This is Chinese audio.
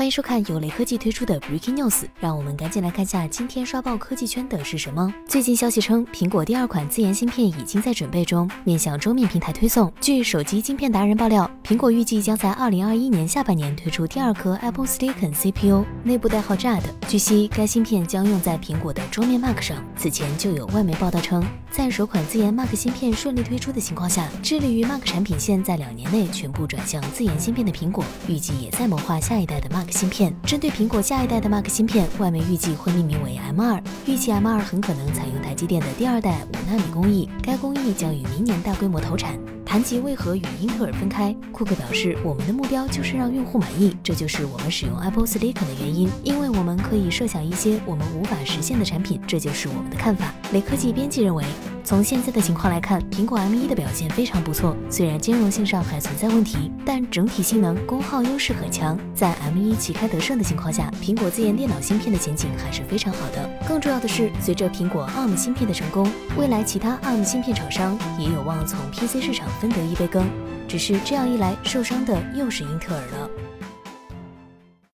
欢迎收看由雷科技推出的 Breaking News，让我们赶紧来看下今天刷爆科技圈的是什么。最近消息称，苹果第二款自研芯片已经在准备中，面向桌面平台推送。据手机晶片达人爆料，苹果预计将在2021年下半年推出第二颗 Apple Silicon CPU，内部代号 Jad。据悉，该芯片将用在苹果的桌面 Mac 上。此前就有外媒报道称，在首款自研 Mac 芯片顺利推出的情况下，致力于 Mac 产品线在两年内全部转向自研芯片的苹果，预计也在谋划下一代的 Mac。芯片针对苹果下一代的 Mac 芯片，外媒预计会命名为 M2，预计 M2 很可能采用台积电的第二代五纳米工艺，该工艺将于明年大规模投产。谈及为何与英特尔分开，库克表示：“我们的目标就是让用户满意，这就是我们使用 Apple Silicon 的原因，因为我们可以设想一些我们无法实现的产品，这就是我们的看法。”雷科技编辑认为。从现在的情况来看，苹果 M1 的表现非常不错。虽然兼容性上还存在问题，但整体性能、功耗优势很强。在 M1 旗开得胜的情况下，苹果自研电脑芯片的前景还是非常好的。更重要的是，随着苹果 ARM 芯片的成功，未来其他 ARM 芯片厂商也有望从 PC 市场分得一杯羹。只是这样一来，受伤的又是英特尔了。